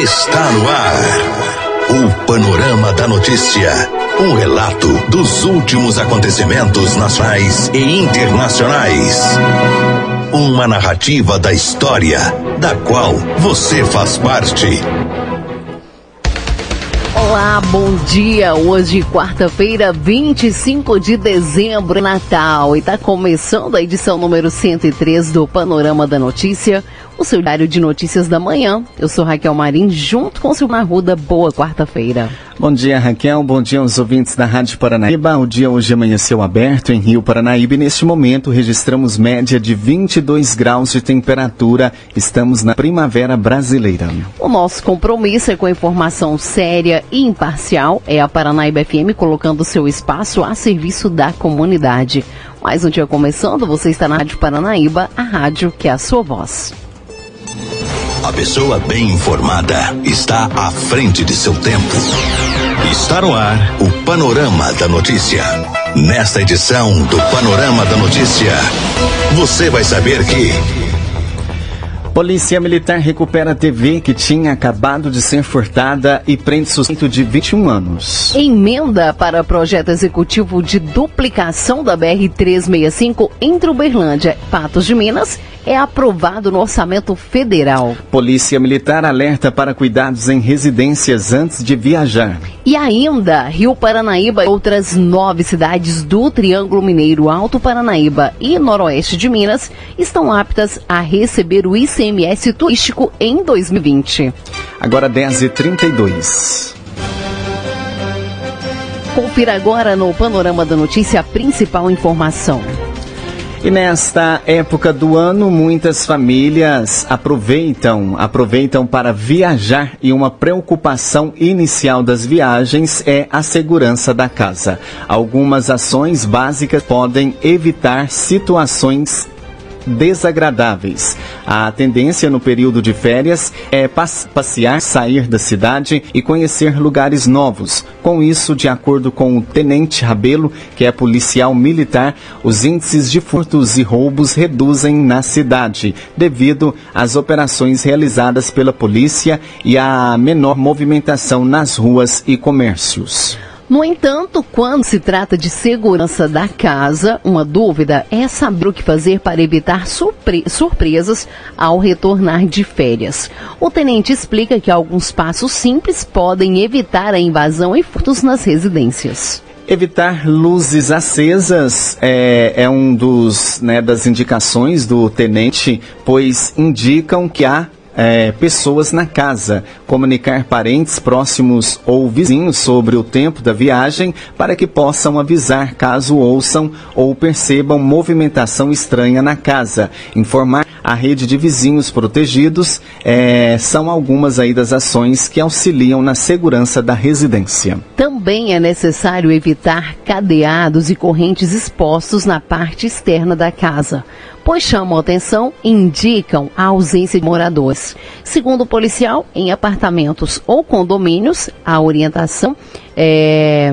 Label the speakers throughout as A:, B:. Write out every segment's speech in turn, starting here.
A: Está no ar. O Panorama da Notícia. Um relato dos últimos acontecimentos nacionais e internacionais. Uma narrativa da história, da qual você faz parte.
B: Olá, bom dia. Hoje, quarta-feira, 25 de dezembro, Natal, e está começando a edição número 103 do Panorama da Notícia o seu diário de notícias da manhã. Eu sou Raquel Marim, junto com o Silmar Ruda. Boa quarta-feira.
C: Bom dia, Raquel. Bom dia aos ouvintes da Rádio Paranaíba. O dia hoje amanheceu aberto em Rio Paranaíba e neste momento registramos média de 22 graus de temperatura. Estamos na primavera brasileira.
B: O nosso compromisso é com informação séria e imparcial. É a Paranaíba FM colocando seu espaço a serviço da comunidade. Mais um dia começando, você está na Rádio Paranaíba, a rádio que é a sua voz.
A: A pessoa bem informada está à frente de seu tempo. Está no ar o Panorama da Notícia. Nesta edição do Panorama da Notícia, você vai saber que.
C: Polícia Militar recupera a TV que tinha acabado de ser furtada e prende suspeito de 21 anos.
B: Emenda para projeto executivo de duplicação da BR-365 entre Uberlândia e Patos de Minas é aprovado no orçamento federal.
C: Polícia Militar alerta para cuidados em residências antes de viajar.
B: E ainda, Rio Paranaíba e outras nove cidades do Triângulo Mineiro, Alto Paranaíba e Noroeste de Minas estão aptas a receber o ICMS turístico em 2020.
C: Agora 10h32.
B: Confira agora no Panorama da Notícia a principal informação.
C: E nesta época do ano, muitas famílias aproveitam, aproveitam para viajar e uma preocupação inicial das viagens é a segurança da casa. Algumas ações básicas podem evitar situações desagradáveis. A tendência no período de férias é passear, sair da cidade e conhecer lugares novos. Com isso, de acordo com o Tenente Rabelo, que é policial militar, os índices de furtos e roubos reduzem na cidade, devido às operações realizadas pela polícia e à menor movimentação nas ruas e comércios.
B: No entanto, quando se trata de segurança da casa, uma dúvida é saber o que fazer para evitar surpre surpresas ao retornar de férias. O tenente explica que alguns passos simples podem evitar a invasão e furtos nas residências.
C: Evitar luzes acesas é, é um dos né, das indicações do tenente, pois indicam que há é, pessoas na casa, comunicar parentes próximos ou vizinhos sobre o tempo da viagem para que possam avisar caso ouçam ou percebam movimentação estranha na casa, informar a rede de vizinhos protegidos é, são algumas aí das ações que auxiliam na segurança da residência.
B: Também é necessário evitar cadeados e correntes expostos na parte externa da casa pois chamam atenção e indicam a ausência de moradores. Segundo o policial, em apartamentos ou condomínios, a orientação é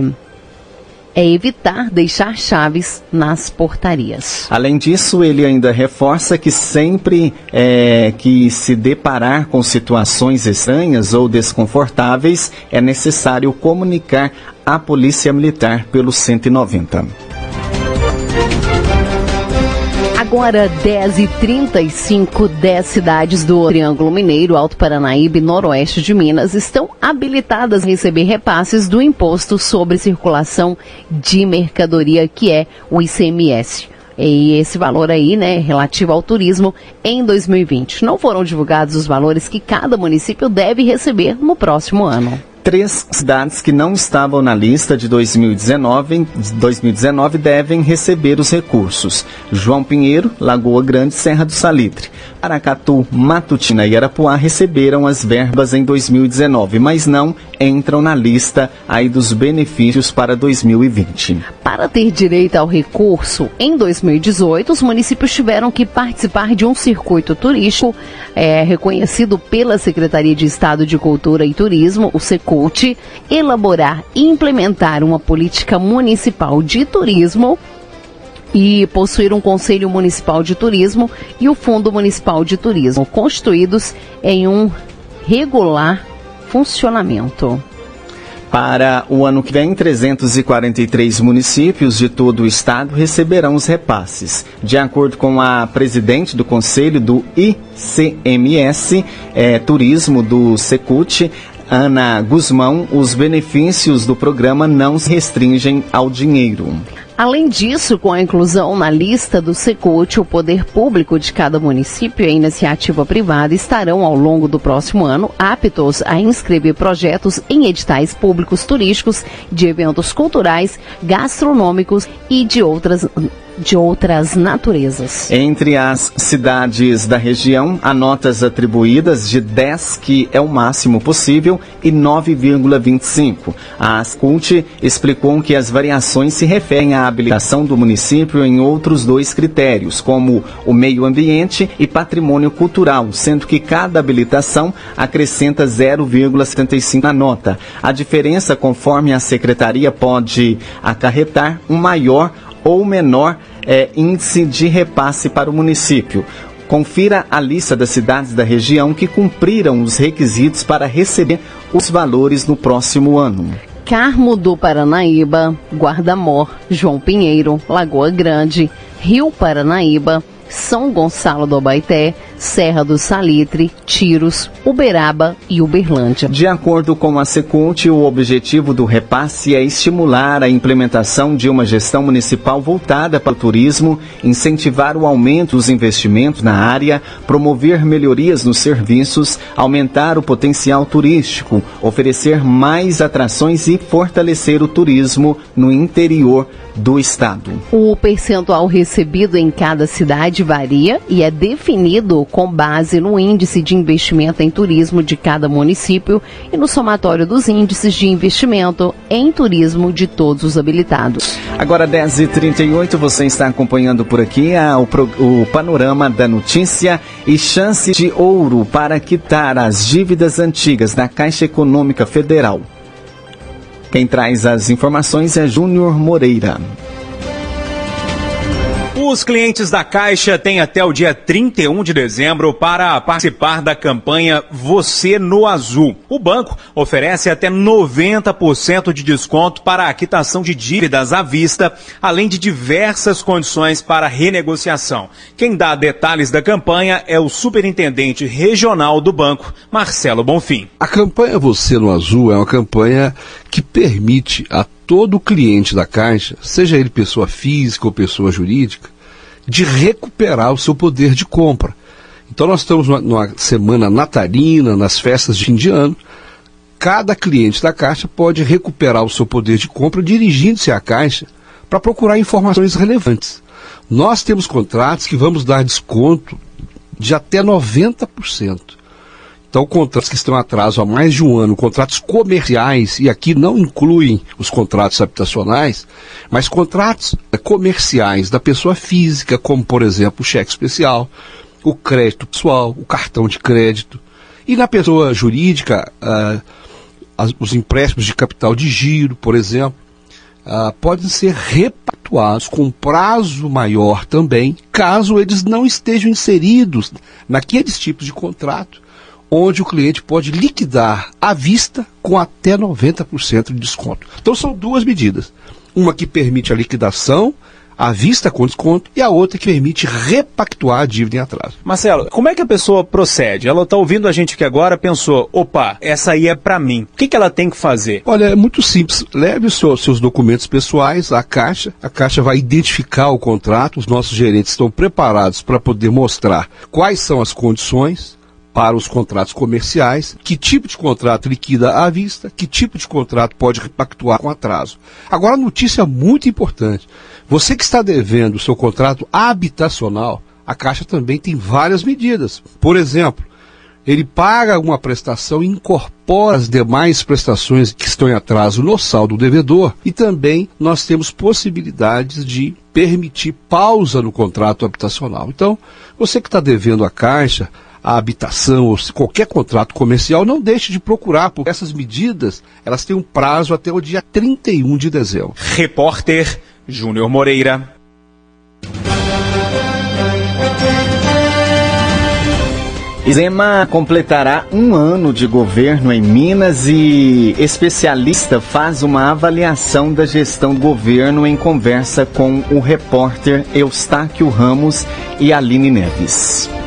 B: é evitar deixar chaves nas portarias.
C: Além disso, ele ainda reforça que sempre é, que se deparar com situações estranhas ou desconfortáveis, é necessário comunicar à Polícia Militar pelo 190.
B: Agora 10h35, 10 cidades do Triângulo Mineiro, Alto Paranaíba e Noroeste de Minas estão habilitadas a receber repasses do Imposto sobre Circulação de Mercadoria, que é o ICMS. E esse valor aí, né, relativo ao turismo em 2020. Não foram divulgados os valores que cada município deve receber no próximo ano
C: três cidades que não estavam na lista de 2019, 2019 devem receber os recursos: João Pinheiro, Lagoa Grande, Serra do Salitre. Aracatu, Matutina e Arapuá receberam as verbas em 2019, mas não entram na lista aí dos benefícios para 2020.
B: Para ter direito ao recurso, em 2018, os municípios tiveram que participar de um circuito turístico é, reconhecido pela Secretaria de Estado de Cultura e Turismo, o Elaborar e implementar uma política municipal de turismo e possuir um Conselho Municipal de Turismo e o Fundo Municipal de Turismo, constituídos em um regular funcionamento.
C: Para o ano que vem, 343 municípios de todo o estado receberão os repasses. De acordo com a presidente do conselho do ICMS, é, Turismo do Secult, Ana Guzmão, os benefícios do programa não se restringem ao dinheiro.
B: Além disso, com a inclusão na lista do Secult, o poder público de cada município e a iniciativa privada estarão, ao longo do próximo ano, aptos a inscrever projetos em editais públicos turísticos, de eventos culturais, gastronômicos e de outras de outras naturezas.
C: Entre as cidades da região, há notas atribuídas de 10, que é o máximo possível, e 9,25. A Ascult explicou que as variações se referem à habilitação do município em outros dois critérios, como o meio ambiente e patrimônio cultural, sendo que cada habilitação acrescenta 0,75 na nota. A diferença, conforme a secretaria, pode acarretar um maior ou menor é, índice de repasse para o município. Confira a lista das cidades da região que cumpriram os requisitos para receber os valores no próximo ano.
B: Carmo do Paranaíba, Guarda-Mor, João Pinheiro, Lagoa Grande, Rio Paranaíba, São Gonçalo do Abaité, Serra do Salitre, Tiros, Uberaba e Uberlândia.
C: De acordo com a Secult, o objetivo do repasse é estimular a implementação de uma gestão municipal voltada para o turismo, incentivar o aumento dos investimentos na área, promover melhorias nos serviços, aumentar o potencial turístico, oferecer mais atrações e fortalecer o turismo no interior do estado.
B: O percentual recebido em cada cidade varia e é definido com base no índice de investimento em turismo de cada município e no somatório dos índices de investimento em turismo de todos os habilitados.
C: Agora 10h38, você está acompanhando por aqui a, o, o panorama da notícia e chance de ouro para quitar as dívidas antigas da Caixa Econômica Federal. Quem traz as informações é Júnior Moreira.
D: Os clientes da Caixa têm até o dia 31 de dezembro para participar da campanha Você no Azul. O banco oferece até 90% de desconto para a quitação de dívidas à vista, além de diversas condições para renegociação. Quem dá detalhes da campanha é o superintendente regional do banco, Marcelo Bonfim.
E: A campanha Você no Azul é uma campanha que permite a todo cliente da Caixa, seja ele pessoa física ou pessoa jurídica, de recuperar o seu poder de compra. Então nós estamos numa, semana natalina, nas festas de fim de ano. Cada cliente da Caixa pode recuperar o seu poder de compra dirigindo-se à Caixa para procurar informações relevantes. Nós temos contratos que vamos dar desconto de até 90%. Então, contratos que estão atraso há mais de um ano, contratos comerciais, e aqui não incluem os contratos habitacionais, mas contratos comerciais da pessoa física, como, por exemplo, o cheque especial, o crédito pessoal, o cartão de crédito. E na pessoa jurídica, as, os empréstimos de capital de giro, por exemplo, uh, podem ser repactuados com prazo maior também, caso eles não estejam inseridos naqueles tipos de contrato onde o cliente pode liquidar à vista com até 90% de desconto. Então são duas medidas. Uma que permite a liquidação à vista com desconto e a outra que permite repactuar a dívida em atraso.
D: Marcelo, como é que a pessoa procede? Ela está ouvindo a gente aqui agora, pensou, opa, essa aí é para mim. O que, que ela tem que fazer?
E: Olha, é muito simples. Leve os seus, seus documentos pessoais à Caixa. A Caixa vai identificar o contrato. Os nossos gerentes estão preparados para poder mostrar quais são as condições para os contratos comerciais, que tipo de contrato liquida à vista, que tipo de contrato pode repactuar com atraso. Agora, notícia muito importante: você que está devendo o seu contrato habitacional, a Caixa também tem várias medidas. Por exemplo, ele paga uma prestação e incorpora as demais prestações que estão em atraso no saldo do devedor. E também nós temos possibilidades de permitir pausa no contrato habitacional. Então, você que está devendo a Caixa, a habitação ou qualquer contrato comercial, não deixe de procurar, porque essas medidas elas têm um prazo até o dia 31 de dezembro.
D: Repórter Júnior Moreira.
C: Zema completará um ano de governo em Minas e especialista faz uma avaliação da gestão do governo em conversa com o repórter Eustáquio Ramos e Aline Neves.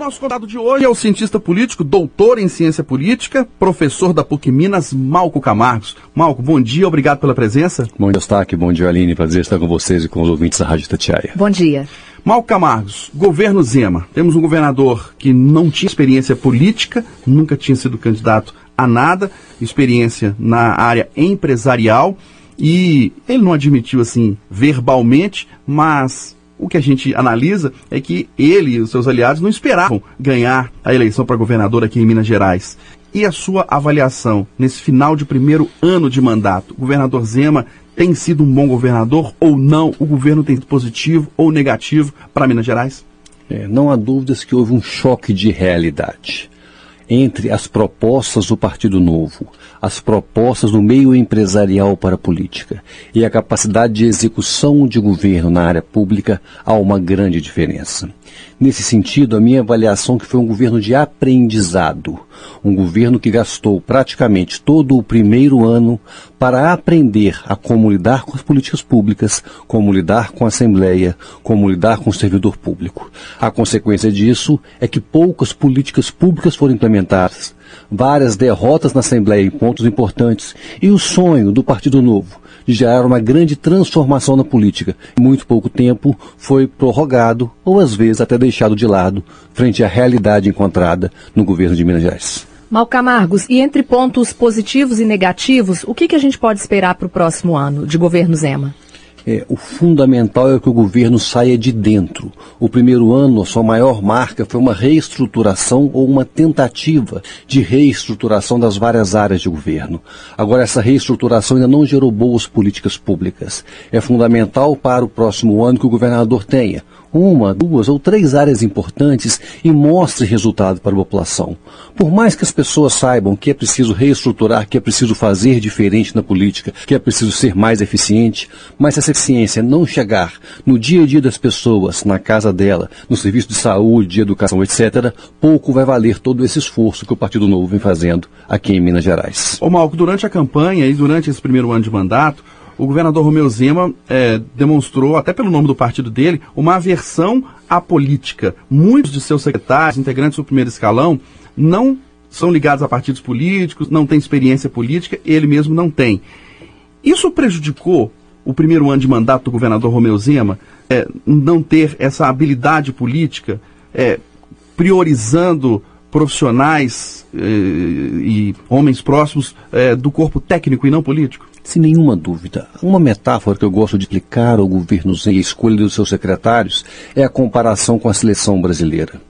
F: Nosso convidado de hoje é o cientista político, doutor em ciência política, professor da PUC Minas, Malco Camargos. Malco, bom dia, obrigado pela presença.
G: Bom dia, Eustáquio, bom dia, Aline, prazer estar com vocês e com os ouvintes da Rádio Tatiaia.
B: Bom dia.
F: Mal Camargos, governo Zema. Temos um governador que não tinha experiência política, nunca tinha sido candidato a nada, experiência na área empresarial e ele não admitiu assim verbalmente, mas o que a gente analisa é que ele e os seus aliados não esperavam ganhar a eleição para governador aqui em Minas Gerais. E a sua avaliação nesse final de primeiro ano de mandato? O governador Zema tem sido um bom governador ou não? O governo tem sido positivo ou negativo para Minas Gerais?
G: É, não há dúvidas que houve um choque de realidade entre as propostas do Partido Novo, as propostas do meio empresarial para a política e a capacidade de execução de governo na área pública, há uma grande diferença. Nesse sentido, a minha avaliação que foi um governo de aprendizado, um governo que gastou praticamente todo o primeiro ano para aprender a como lidar com as políticas públicas, como lidar com a Assembleia, como lidar com o servidor público. A consequência disso é que poucas políticas públicas foram implementadas, várias derrotas na Assembleia em pontos importantes e o sonho do Partido Novo de gerar uma grande transformação na política. Em muito pouco tempo foi prorrogado ou às vezes até deixado de lado frente à realidade encontrada no governo de Minas Gerais.
B: Malcamargos, e entre pontos positivos e negativos, o que, que a gente pode esperar para o próximo ano de governo Zema?
G: É, o fundamental é que o governo saia de dentro. O primeiro ano, a sua maior marca foi uma reestruturação ou uma tentativa de reestruturação das várias áreas de governo. Agora, essa reestruturação ainda não gerou boas políticas públicas. É fundamental para o próximo ano que o governador tenha uma, duas ou três áreas importantes e mostre resultado para a população. Por mais que as pessoas saibam que é preciso reestruturar, que é preciso fazer diferente na política, que é preciso ser mais eficiente, mas se essa eficiência não chegar no dia a dia das pessoas, na casa dela, no serviço de saúde, de educação, etc., pouco vai valer todo esse esforço que o Partido Novo vem fazendo aqui em Minas Gerais.
F: Ô Malco, durante a campanha e durante esse primeiro ano de mandato, o governador Romeu Zema é, demonstrou, até pelo nome do partido dele, uma aversão à política. Muitos de seus secretários, integrantes do primeiro escalão, não são ligados a partidos políticos, não têm experiência política, ele mesmo não tem. Isso prejudicou o primeiro ano de mandato do governador Romeu Zema, é, não ter essa habilidade política, é, priorizando profissionais eh, e homens próximos eh, do corpo técnico e não político?
G: Sem nenhuma dúvida. Uma metáfora que eu gosto de explicar ao governo Zema e escolha dos seus secretários é a comparação com a seleção brasileira.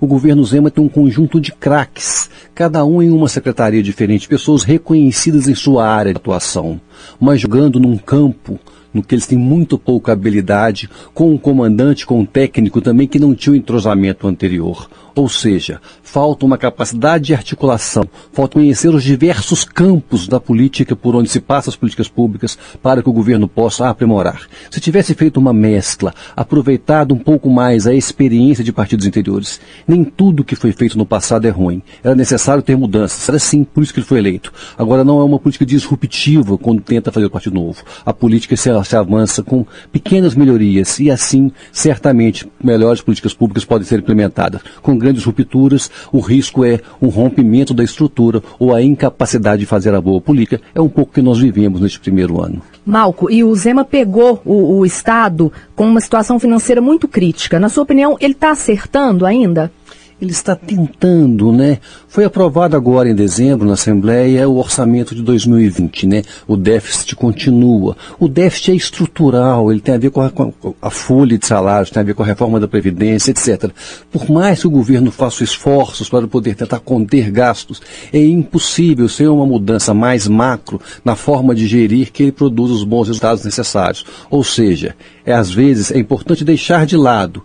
G: O governo Zema tem um conjunto de craques, cada um em uma secretaria diferente, pessoas reconhecidas em sua área de atuação, mas jogando num campo no que eles têm muito pouca habilidade, com um comandante, com um técnico também que não tinha o entrosamento anterior. Ou seja, falta uma capacidade de articulação, falta conhecer os diversos campos da política por onde se passam as políticas públicas para que o governo possa aprimorar. Se tivesse feito uma mescla, aproveitado um pouco mais a experiência de partidos interiores, nem tudo que foi feito no passado é ruim. Era necessário ter mudanças. Era sim, por isso que ele foi eleito. Agora não é uma política disruptiva quando tenta fazer o Partido Novo. A política se, avança com pequenas melhorias e assim, certamente, melhores políticas públicas podem ser implementadas. Com grandes rupturas, o risco é um rompimento da estrutura ou a incapacidade de fazer a boa política. É um pouco que nós vivemos neste primeiro ano.
B: Malco, e o Zema pegou o, o Estado com uma situação financeira muito crítica. Na sua opinião, ele está acertando ainda?
G: Ele está tentando, né? Foi aprovado agora em dezembro na Assembleia o orçamento de 2020, né? O déficit continua. O déficit é estrutural, ele tem a ver com a, com a folha de salários, tem a ver com a reforma da Previdência, etc. Por mais que o governo faça esforços para poder tentar conter gastos, é impossível sem uma mudança mais macro na forma de gerir que ele produza os bons resultados necessários. Ou seja, é às vezes é importante deixar de lado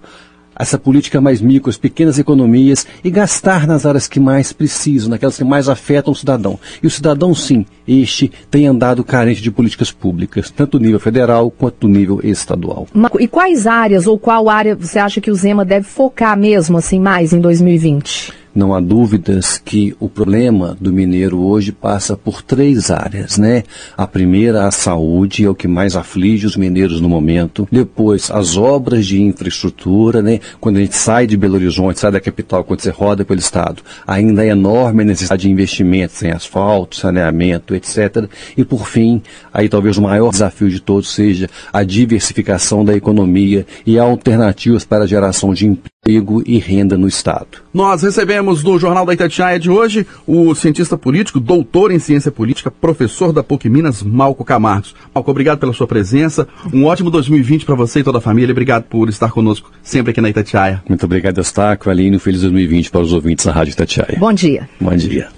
G: essa política mais micro, as pequenas economias e gastar nas áreas que mais precisam, naquelas que mais afetam o cidadão. E o cidadão, sim, este tem andado carente de políticas públicas, tanto no nível federal quanto no nível estadual.
H: E quais áreas ou qual área você acha que o Zema deve focar mesmo assim mais em 2020?
G: Não há dúvidas que o problema do mineiro hoje passa por três áreas, né? A primeira, a saúde, é o que mais aflige os mineiros no momento. Depois, as obras de infraestrutura, né? Quando a gente sai de Belo Horizonte, sai da capital, quando você roda pelo estado, ainda é enorme a necessidade de investimentos em asfalto, saneamento, etc. E por fim, aí talvez o maior desafio de todos seja a diversificação da economia e alternativas para a geração de emprego e renda no estado.
F: Nós recebemos no Jornal da Itatiaia de hoje o cientista político, doutor em ciência política, professor da PUC Minas, Malco Camargos. Malco, obrigado pela sua presença. Um ótimo 2020 para você e toda a família. Obrigado por estar conosco sempre aqui na Itatiaia.
G: Muito obrigado, Eustáquio, Aline. Um feliz 2020 para os ouvintes da Rádio Itatiaia.
H: Bom dia.
G: Bom dia.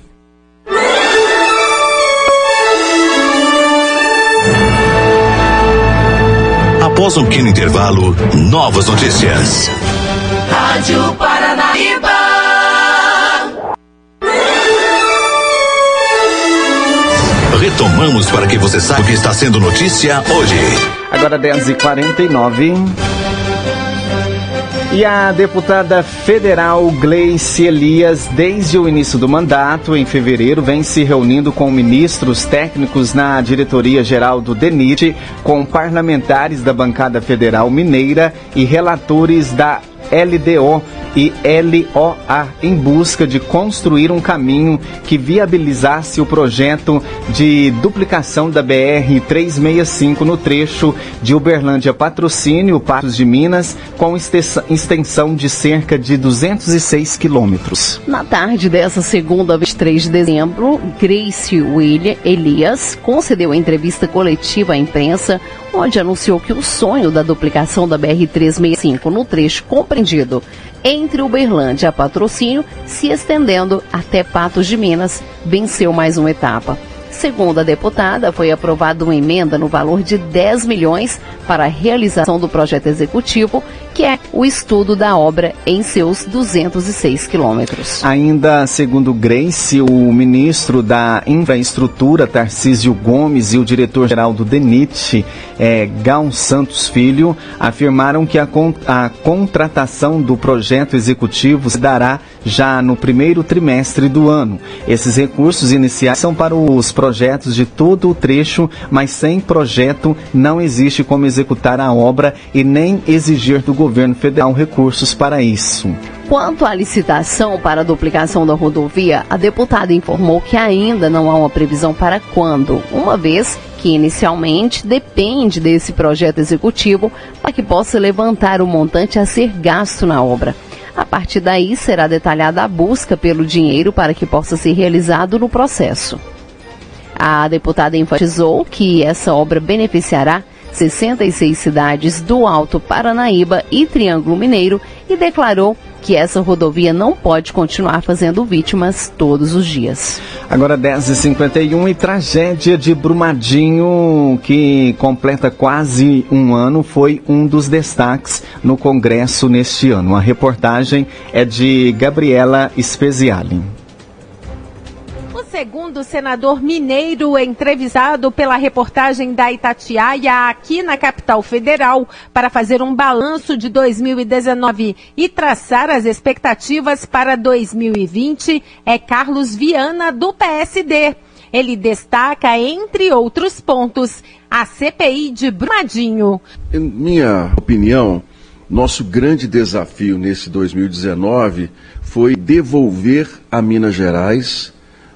A: Após um pequeno intervalo, novas notícias.
I: Rádio Paranaíba.
A: Retomamos para que você saiba o que está sendo notícia hoje.
C: Agora 10h49. E a deputada federal Gleice Elias, desde o início do mandato, em fevereiro, vem se reunindo com ministros técnicos na diretoria geral do DENIT, com parlamentares da bancada federal mineira e relatores da LDO e LOA em busca de construir um caminho que viabilizasse o projeto de duplicação da BR 365 no trecho de Uberlândia Patrocínio, Patos de Minas, com extensão de cerca de 206 quilômetros.
B: Na tarde dessa segunda, 23 de dezembro, Grace William Elias concedeu entrevista coletiva à imprensa onde anunciou que o sonho da duplicação da BR-365 no trecho compreendido entre Uberlândia a Patrocínio, se estendendo até Patos de Minas, venceu mais uma etapa. Segundo a deputada, foi aprovada uma emenda no valor de 10 milhões para a realização do projeto executivo, que é o estudo da obra em seus 206 quilômetros.
C: Ainda segundo Grace, o ministro da Infraestrutura, Tarcísio Gomes, e o diretor-geral do DENIT, é, Santos Filho, afirmaram que a, a contratação do projeto executivo se dará já no primeiro trimestre do ano. Esses recursos iniciais são para os projetos de todo o trecho, mas sem projeto não existe como executar a obra e nem exigir do governo federal recursos para isso.
B: Quanto à licitação para a duplicação da rodovia, a deputada informou que ainda não há uma previsão para quando, uma vez que inicialmente depende desse projeto executivo para que possa levantar o montante a ser gasto na obra. A partir daí será detalhada a busca pelo dinheiro para que possa ser realizado no processo. A deputada enfatizou que essa obra beneficiará 66 cidades do Alto Paranaíba e Triângulo Mineiro e declarou que essa rodovia não pode continuar fazendo vítimas todos os dias.
C: Agora 10h51 e tragédia de Brumadinho, que completa quase um ano, foi um dos destaques no Congresso neste ano. A reportagem é de Gabriela Speziali
J: segundo senador mineiro entrevistado pela reportagem da Itatiaia aqui na capital federal para fazer um balanço de 2019 e traçar as expectativas para 2020 é Carlos Viana do PSD. Ele destaca, entre outros pontos, a CPI de Brumadinho.
K: Em minha opinião, nosso grande desafio nesse 2019 foi devolver a Minas Gerais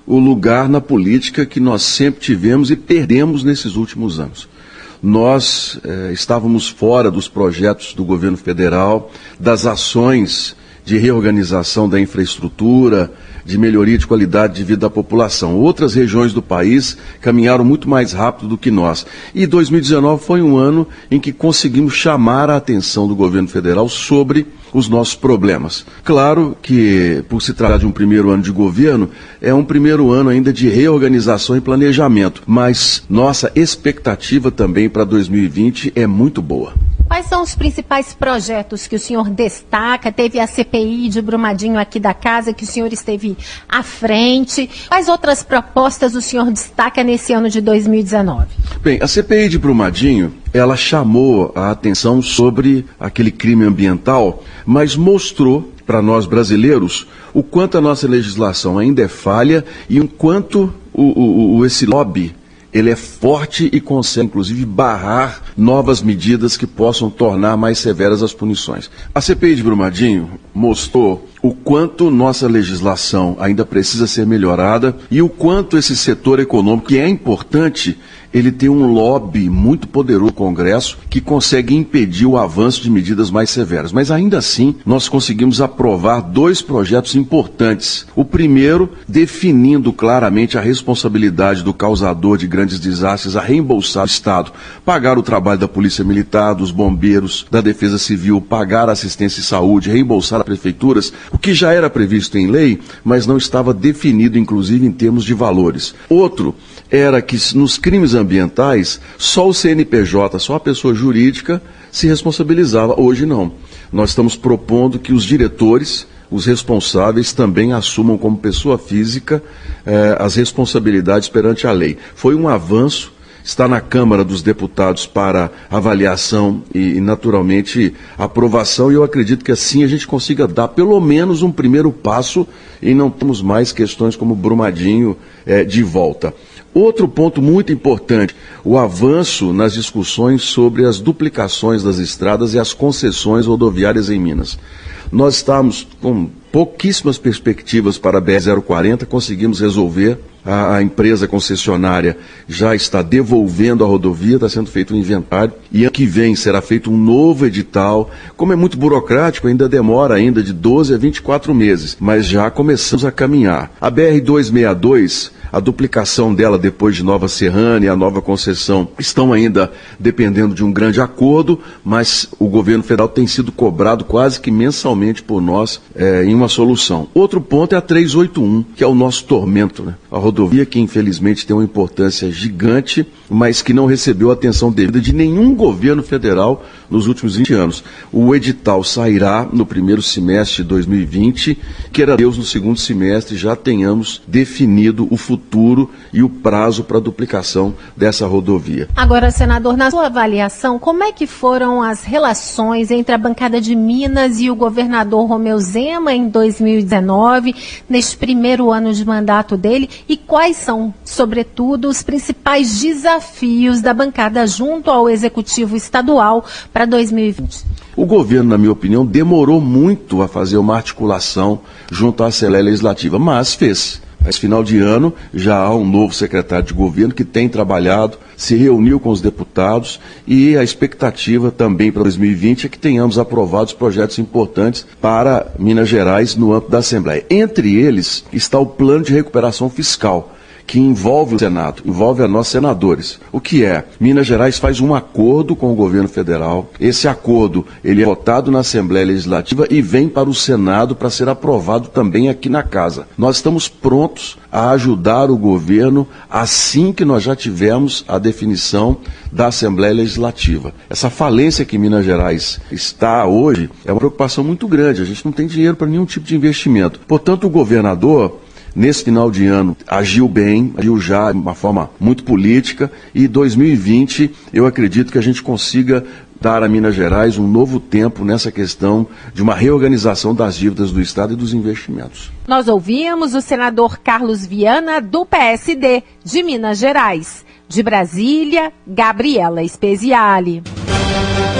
K: o lugar na política que nós sempre tivemos e perdemos nesses últimos anos. Nós eh, estávamos fora dos projetos do governo federal, das ações de reorganização da infraestrutura, de melhoria de qualidade de vida da população. Outras regiões do país caminharam muito mais rápido do que nós. E 2019 foi um ano em que conseguimos chamar a atenção do governo federal sobre os nossos problemas. Claro que, por se tratar de um primeiro ano de governo, é um primeiro ano ainda de reorganização e planejamento, mas nossa expectativa também para 2020 é muito boa.
J: Quais são os principais projetos que o senhor destaca? Teve a CPI de Brumadinho aqui da casa, que o senhor esteve à frente. Quais outras propostas o senhor destaca nesse ano de 2019?
K: Bem, a CPI de Brumadinho, ela chamou a atenção sobre aquele crime ambiental, mas mostrou para nós brasileiros o quanto a nossa legislação ainda é falha e o quanto o, o, o, esse lobby ele é forte e consegue, inclusive, barrar novas medidas que possam tornar mais severas as punições. A CPI de Brumadinho mostrou o quanto nossa legislação ainda precisa ser melhorada e o quanto esse setor econômico, que é importante, ele tem um lobby muito poderoso no Congresso que consegue impedir o avanço de medidas mais severas. Mas ainda assim, nós conseguimos aprovar dois projetos importantes. O primeiro, definindo claramente a responsabilidade do causador de grandes desastres a reembolsar o Estado, pagar o trabalho da Polícia Militar, dos bombeiros, da Defesa Civil, pagar assistência e saúde, reembolsar as prefeituras, o que já era previsto em lei, mas não estava definido, inclusive, em termos de valores. Outro, era que nos crimes ambientais só o CNPJ, só a pessoa jurídica se responsabilizava. Hoje não. Nós estamos propondo que os diretores, os responsáveis também assumam como pessoa física eh, as responsabilidades perante a lei. Foi um avanço, está na Câmara dos Deputados para avaliação e, e, naturalmente, aprovação, e eu acredito que assim a gente consiga dar pelo menos um primeiro passo e não temos mais questões como Brumadinho eh, de volta. Outro ponto muito importante, o avanço nas discussões sobre as duplicações das estradas e as concessões rodoviárias em Minas. Nós estamos com pouquíssimas perspectivas para a BR-040, conseguimos resolver. A, a, empresa concessionária já está devolvendo a rodovia, está sendo feito um inventário, e ano que vem será feito um novo edital. Como é muito burocrático, ainda demora ainda de 12 a 24 meses, mas já começamos a caminhar. A BR-262 a duplicação dela depois de Nova Serrana e a nova concessão estão ainda dependendo de um grande acordo, mas o governo federal tem sido cobrado quase que mensalmente por nós é, em uma solução. Outro ponto é a 381, que é o nosso tormento, né? a rodovia que infelizmente tem uma importância gigante, mas que não recebeu atenção devida de nenhum governo federal nos últimos 20 anos. O edital sairá no primeiro semestre de 2020, queira Deus no segundo semestre já tenhamos definido o futuro e o prazo para a duplicação dessa rodovia.
J: Agora, senador, na sua avaliação, como é que foram as relações entre a bancada de Minas e o governador Romeu Zema em 2019, neste primeiro ano de mandato dele, e quais são, sobretudo, os principais desafios da bancada junto ao executivo estadual para 2020?
K: O governo, na minha opinião, demorou muito a fazer uma articulação junto à Assembleia Legislativa, mas fez. Esse final de ano já há um novo secretário de governo que tem trabalhado, se reuniu com os deputados e a expectativa também para 2020 é que tenhamos aprovados projetos importantes para Minas Gerais no âmbito da Assembleia. Entre eles está o plano de recuperação fiscal que envolve o Senado, envolve a nós senadores. O que é? Minas Gerais faz um acordo com o governo federal. Esse acordo ele é votado na Assembleia Legislativa e vem para o Senado para ser aprovado também aqui na casa. Nós estamos prontos a ajudar o governo assim que nós já tivermos a definição da Assembleia Legislativa. Essa falência que Minas Gerais está hoje é uma preocupação muito grande. A gente não tem dinheiro para nenhum tipo de investimento. Portanto, o governador nesse final de ano agiu bem, agiu já de uma forma muito política e 2020 eu acredito que a gente consiga dar a Minas Gerais um novo tempo nessa questão de uma reorganização das dívidas do Estado e dos investimentos.
J: Nós ouvimos o senador Carlos Viana, do PSD, de Minas Gerais. De Brasília, Gabriela Speziale.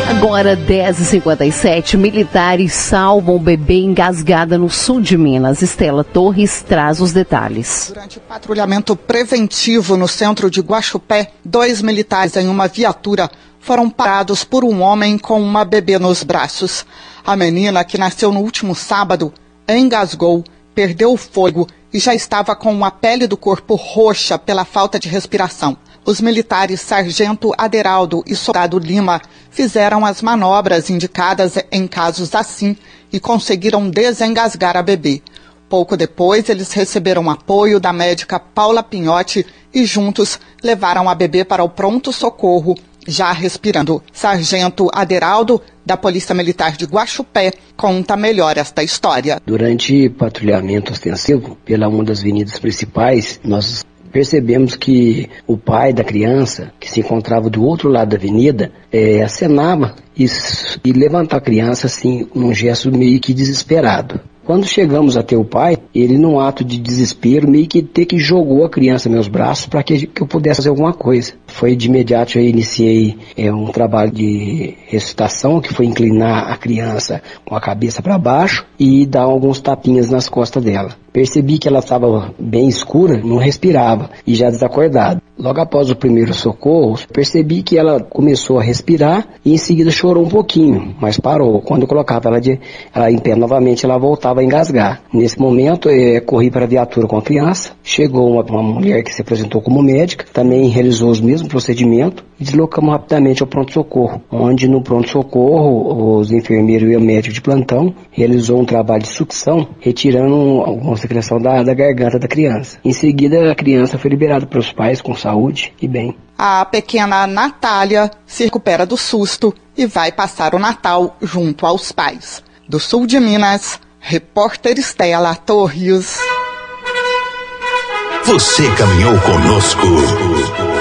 B: Agora, 10h57, militares salvam bebê engasgada no sul de Minas. Estela Torres traz os detalhes.
L: Durante o patrulhamento preventivo no centro de Guaxupé, dois militares em uma viatura foram parados por um homem com uma bebê nos braços. A menina, que nasceu no último sábado, engasgou, perdeu o fôlego e já estava com a pele do corpo roxa pela falta de respiração. Os militares Sargento Aderaldo e Soldado Lima fizeram as manobras indicadas em casos assim e conseguiram desengasgar a bebê. Pouco depois, eles receberam apoio da médica Paula Pinhotti e juntos levaram a bebê para o pronto-socorro já respirando. Sargento Aderaldo, da Polícia Militar de Guaxupé, conta melhor esta história.
M: Durante patrulhamento ostensivo pela uma das avenidas principais, nós percebemos que o pai da criança, que se encontrava do outro lado da avenida, é, acenava e, e levantava a criança assim, num gesto meio que desesperado. Quando chegamos até o pai, ele, num ato de desespero, meio que ter que jogou a criança nos meus braços para que, que, eu pudesse fazer alguma coisa. Foi de imediato eu iniciei é, um trabalho de ressuscitação, que foi inclinar a criança com a cabeça para baixo e dar alguns tapinhas nas costas dela. Percebi que ela estava bem escura, não respirava e já desacordada. Logo após o primeiro socorro, percebi que ela começou a respirar e em seguida chorou um pouquinho, mas parou. Quando eu colocava ela, de, ela em pé novamente, ela voltava a engasgar. Nesse momento, é, corri para a viatura com a criança. Chegou uma, uma mulher que se apresentou como médica, também realizou os mesmos procedimentos e deslocamos rapidamente ao pronto-socorro, onde no pronto-socorro os enfermeiros e o médico de plantão realizou um trabalho de sucção, retirando alguma secreção da, da garganta da criança. Em seguida, a criança foi liberada para os pais com saúde e bem.
L: A pequena Natália se recupera do susto e vai passar o Natal junto aos pais. Do sul de Minas, repórter Estela Torres.
A: Você caminhou conosco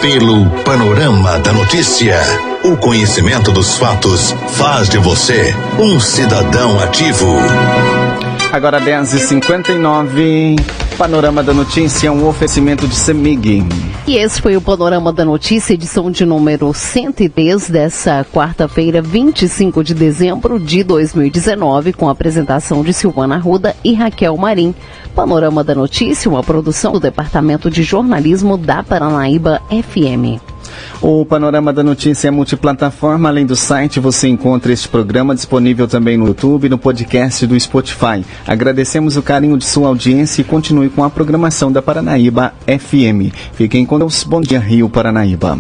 A: pelo panorama da notícia. O conhecimento dos fatos faz de você um cidadão ativo.
C: Agora 10h59. Panorama da Notícia, um oferecimento de Semig.
B: E esse foi o Panorama da Notícia, edição de número 110 dessa quarta-feira, 25 de dezembro de 2019, com a apresentação de Silvana Ruda e Raquel Marim. Panorama da Notícia, uma produção do Departamento de Jornalismo da Paranaíba FM.
C: O Panorama da Notícia é multiplataforma. Além do site, você encontra este programa disponível também no YouTube e no podcast do Spotify. Agradecemos o carinho de sua audiência e continue com a programação da Paranaíba FM. Fiquem com Deus. Bom dia, Rio Paranaíba.